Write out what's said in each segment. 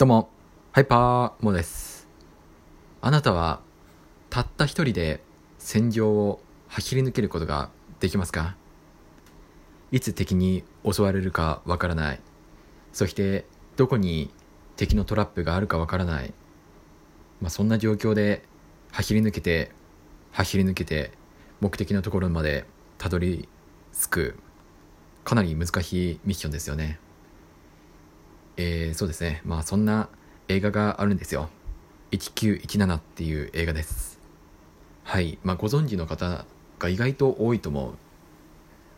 どうも、ハイパーモです。あなたは、たった一人で戦場を走り抜けることができますか？いつ敵に襲われるかわからない。そして、どこに敵のトラップがあるかわからない。まあ、そんな状況で走り抜けて、走り抜けて、目的のところまでたどり着く、かなり難しいミッションですよね。えー、そうですね。まあそんな映画があるんですよ。1917っていう映画です。はい。まあご存知の方が意外と多いと思う。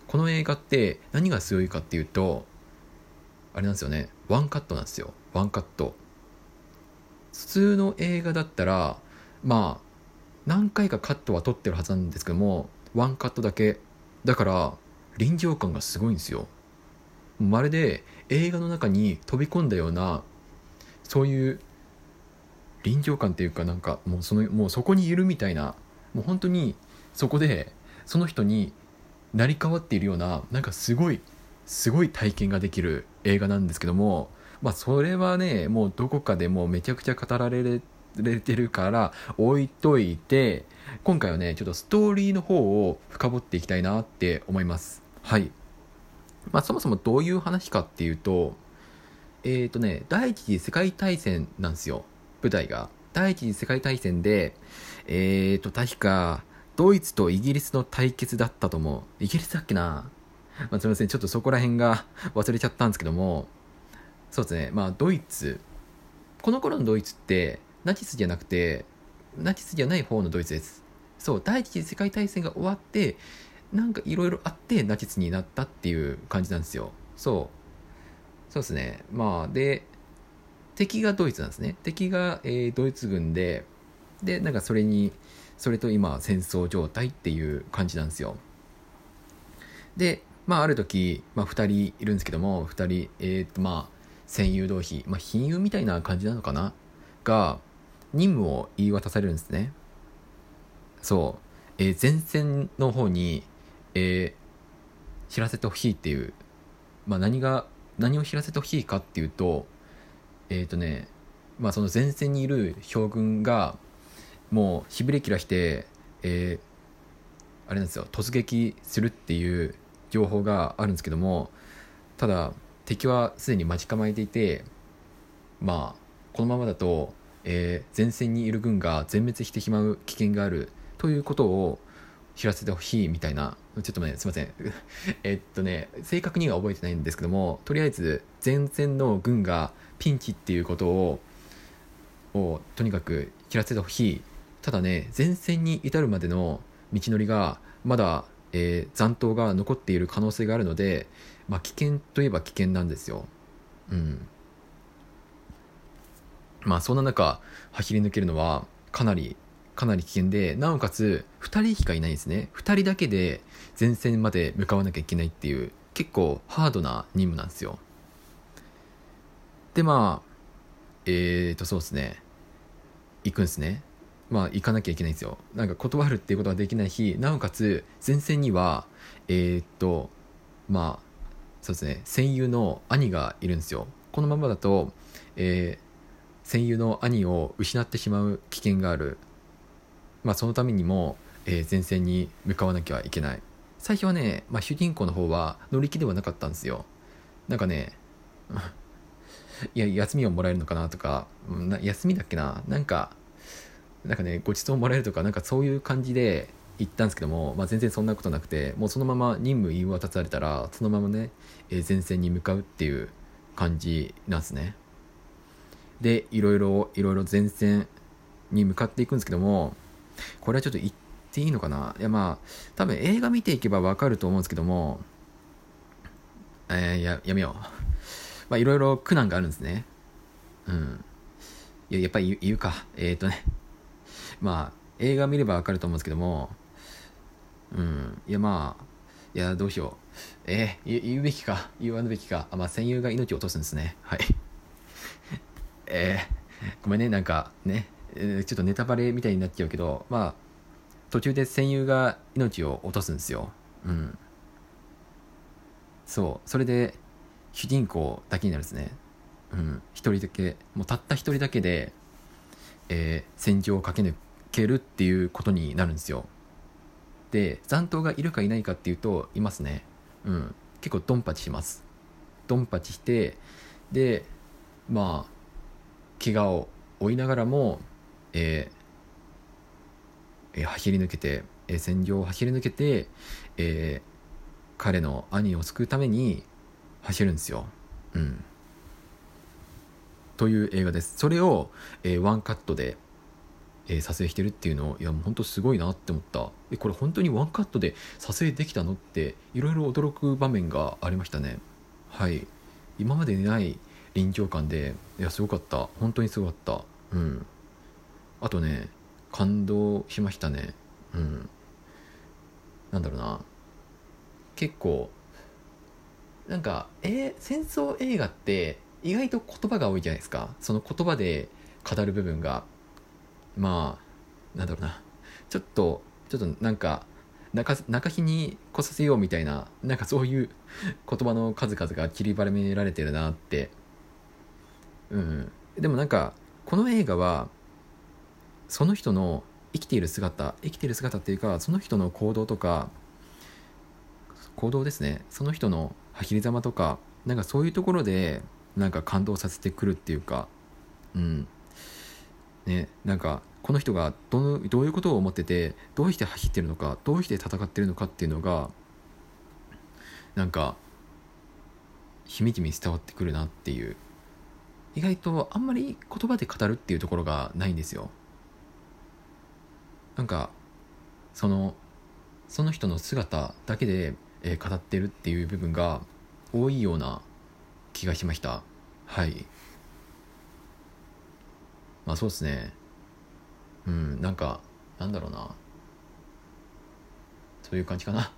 この映画って何が強いかっていうと、あれなんですよね。ワンカットなんですよ。ワンカット。普通の映画だったら、まあ、何回かカットは撮ってるはずなんですけども、ワンカットだけ。だから、臨場感がすごいんですよ。まるで映画の中に飛び込んだようなそういう臨場感っていうかなんかもうそのもうそこにいるみたいなもう本当にそこでその人に成り代わっているようななんかすごいすごい体験ができる映画なんですけどもまあそれはねもうどこかでもめちゃくちゃ語られてるから置いといて今回はねちょっとストーリーの方を深掘っていきたいなって思います。はい。まあ、そもそもどういう話かっていうと、えっ、ー、とね、第一次世界大戦なんですよ、舞台が。第一次世界大戦で、えっ、ー、と、確か、ドイツとイギリスの対決だったと思う。イギリスだっけな？まあ、すみません、ちょっとそこら辺が 忘れちゃったんですけども、そうですね、まあ、ドイツ。この頃のドイツって、ナチスじゃなくて、ナチスじゃない方のドイツです。そう、第一次世界大戦が終わって、なんかいろいろあってナチスになったっていう感じなんですよ。そう。そうですね。まあで敵がドイツなんですね。敵が、えー、ドイツ軍ででなんかそれにそれと今戦争状態っていう感じなんですよ。でまあある時、まあ、2人いるんですけども2人えー、っとまあ戦友同士、まあ、親友みたいな感じなのかな？が任務を言い渡されるんですね。そう、えー、前線の方にえー、知らせてほしいっていう、まあ、何が何を知らせてほしいかっていうとえっ、ー、とねまあその前線にいる将軍がもうしびれ切らして、えー、あれなんですよ突撃するっていう情報があるんですけどもただ敵はすでに待ち構えていてまあこのままだと、えー、前線にいる軍が全滅してしまう危険があるということを知らせてほしいみたいな、ちょっとね、すいません。えっとね、正確には覚えてないんですけども、とりあえず前線の軍がピンチっていうことを、をとにかく知らせてほしい。ただね、前線に至るまでの道のりが、まだ、えー、残党が残っている可能性があるので、まあ、危険といえば危険なんですよ。うん。まあ、そんな中、走り抜けるのは、かなりかなり危険で、なおかつ、2人しかいないんですね。2人だけで前線まで向かわなきゃいけないっていう、結構ハードな任務なんですよ。で、まあ、えーと、そうですね。行くんですね。まあ、行かなきゃいけないんですよ。なんか断るっていうことはできないし、なおかつ、前線には、えー、っと、まあ、そうですね、戦友の兄がいるんですよ。このままだと、えー、戦友の兄を失ってしまう危険があるまあ、そのためにも、えー、前線に向かわなきゃいけない。最初はね、まあ、主人公の方は乗り気ではなかったんですよ。なんかね いや休みをもらえるのかなとかな休みだっけな？なんかなんかねごちそうもらえるとかなんかそういう感じで行ったんですけども、まあ、全然そんなことなくてもうそのまま任務言い渡されたらそのままね、えー、前線に向かうっていう感じなんですね。でいろいろいろいろ前線に向かっていくんですけどもこれはちょっと言っていいのかな？いやまあ、多分映画見ていけばわかると思うんですけども、えー、や、やめよう。まあ、いろいろ苦難があるんですね。うん。いや、やっぱり言うか。えっ、ー、とね。まあ、映画見ればわかると思うんですけども、うん。いや、まあ、いや、どうしよう。えー、言うべきか、言わぬべきか。あ、まあ、戦友が命を落とすんですね。はい。えー、ごめんね、なんかね、え、ちょっとネタバレみたいになっちゃうけど、まあ、途中で戦友が命を落とすんですよ。うん。そう。それで、主人公だけになるんですね。うん、一人だけもうたった一人だけで、えー戦場を駆け抜けるっていうことになるんですよで残党がいるかいないかっていうといますねうん結構ドンパチしますドンパチしてでまあ怪我を負いながらも、えーえー走り抜けて、えー戦場を走り抜けて、え彼の兄を救うために走るんですよ。うん、という映画です。それを、えワンカットで、え撮影してるっていうのいやもう本当すごいなって思った。えこれ本当にワンカットで撮影できたのっていろいろ驚く場面がありましたね。はい。今までにない臨場感でいやすごかった。本当にすごかった。うん。あとね感動しましたね。うん。なんだろうな。結構なんかえー戦争映画って意外と言葉が多いじゃないですか。その言葉で語る部分が。まあなんだろうな。ちょっとちょっとなんか中中日に来させようみたいななんかそういう言葉の数々が散りばめられてるなって。うん。でもなんかこの映画はその人の生きている姿生きている姿っていうかその人の行動とか行動ですね。その人の走りざまとかなんかそういうところでなんか感動させてくるっていうかうん。ねなんかこの人がどのどういうことを思っててどうして走ってるのかどうして戦ってるのかっていうのがなんかしみじみ伝わってくるなっていう。意外とあんまり言葉で語るっていうところがないんですよ。なんかそのその人の姿だけで、えー語ってるっていう部分が多いような気がしました。はい。まあそうですね。うんなんかなんだろうな。そういう感じかな。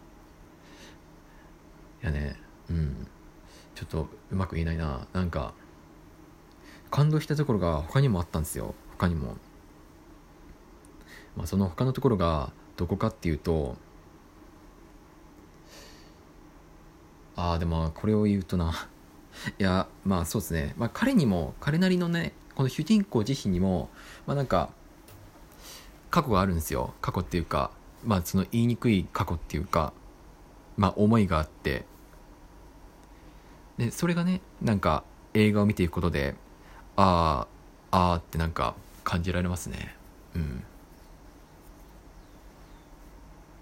いやねうん。ちょっとうまく言えないな。なんか感動したところが他にもあったんですよ。他にも。まあその他のところがどこかっていうとああでもこれを言うとな。いやまあそうですね、まあ、彼にも彼なりのねこの主人公自身にもまあなんか過去があるんですよ。過去っていうかまあその言いにくい過去っていうかまあ思いがあって。でそれがねなんか映画を見ていくことでああああってなんか感じられますね。うん。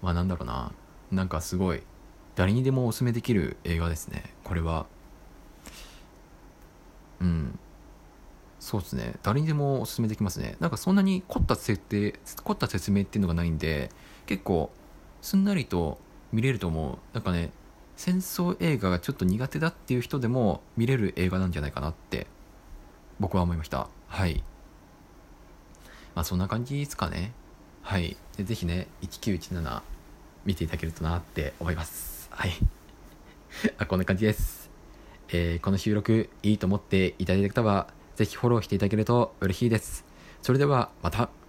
まあなんだろうな。なんかすごい誰にでもおすすめできる映画ですね。これは。うん。そうですね。誰にでもおすすめできますね。なんかそんなに凝った設定凝った説明っていうのがないんで結構すんなりと見れると思う。なんかね戦争映画がちょっと苦手だっていう人でも見れる映画なんじゃないかなって僕は思いました。はい。まあそんな感じですかね。はい。でぜひね1917見ていただけるとなって思います。はい。あこんな感じです。えーこの収録いいと思っていただいた方はぜひフォローしていただけると嬉しいです。それではまた。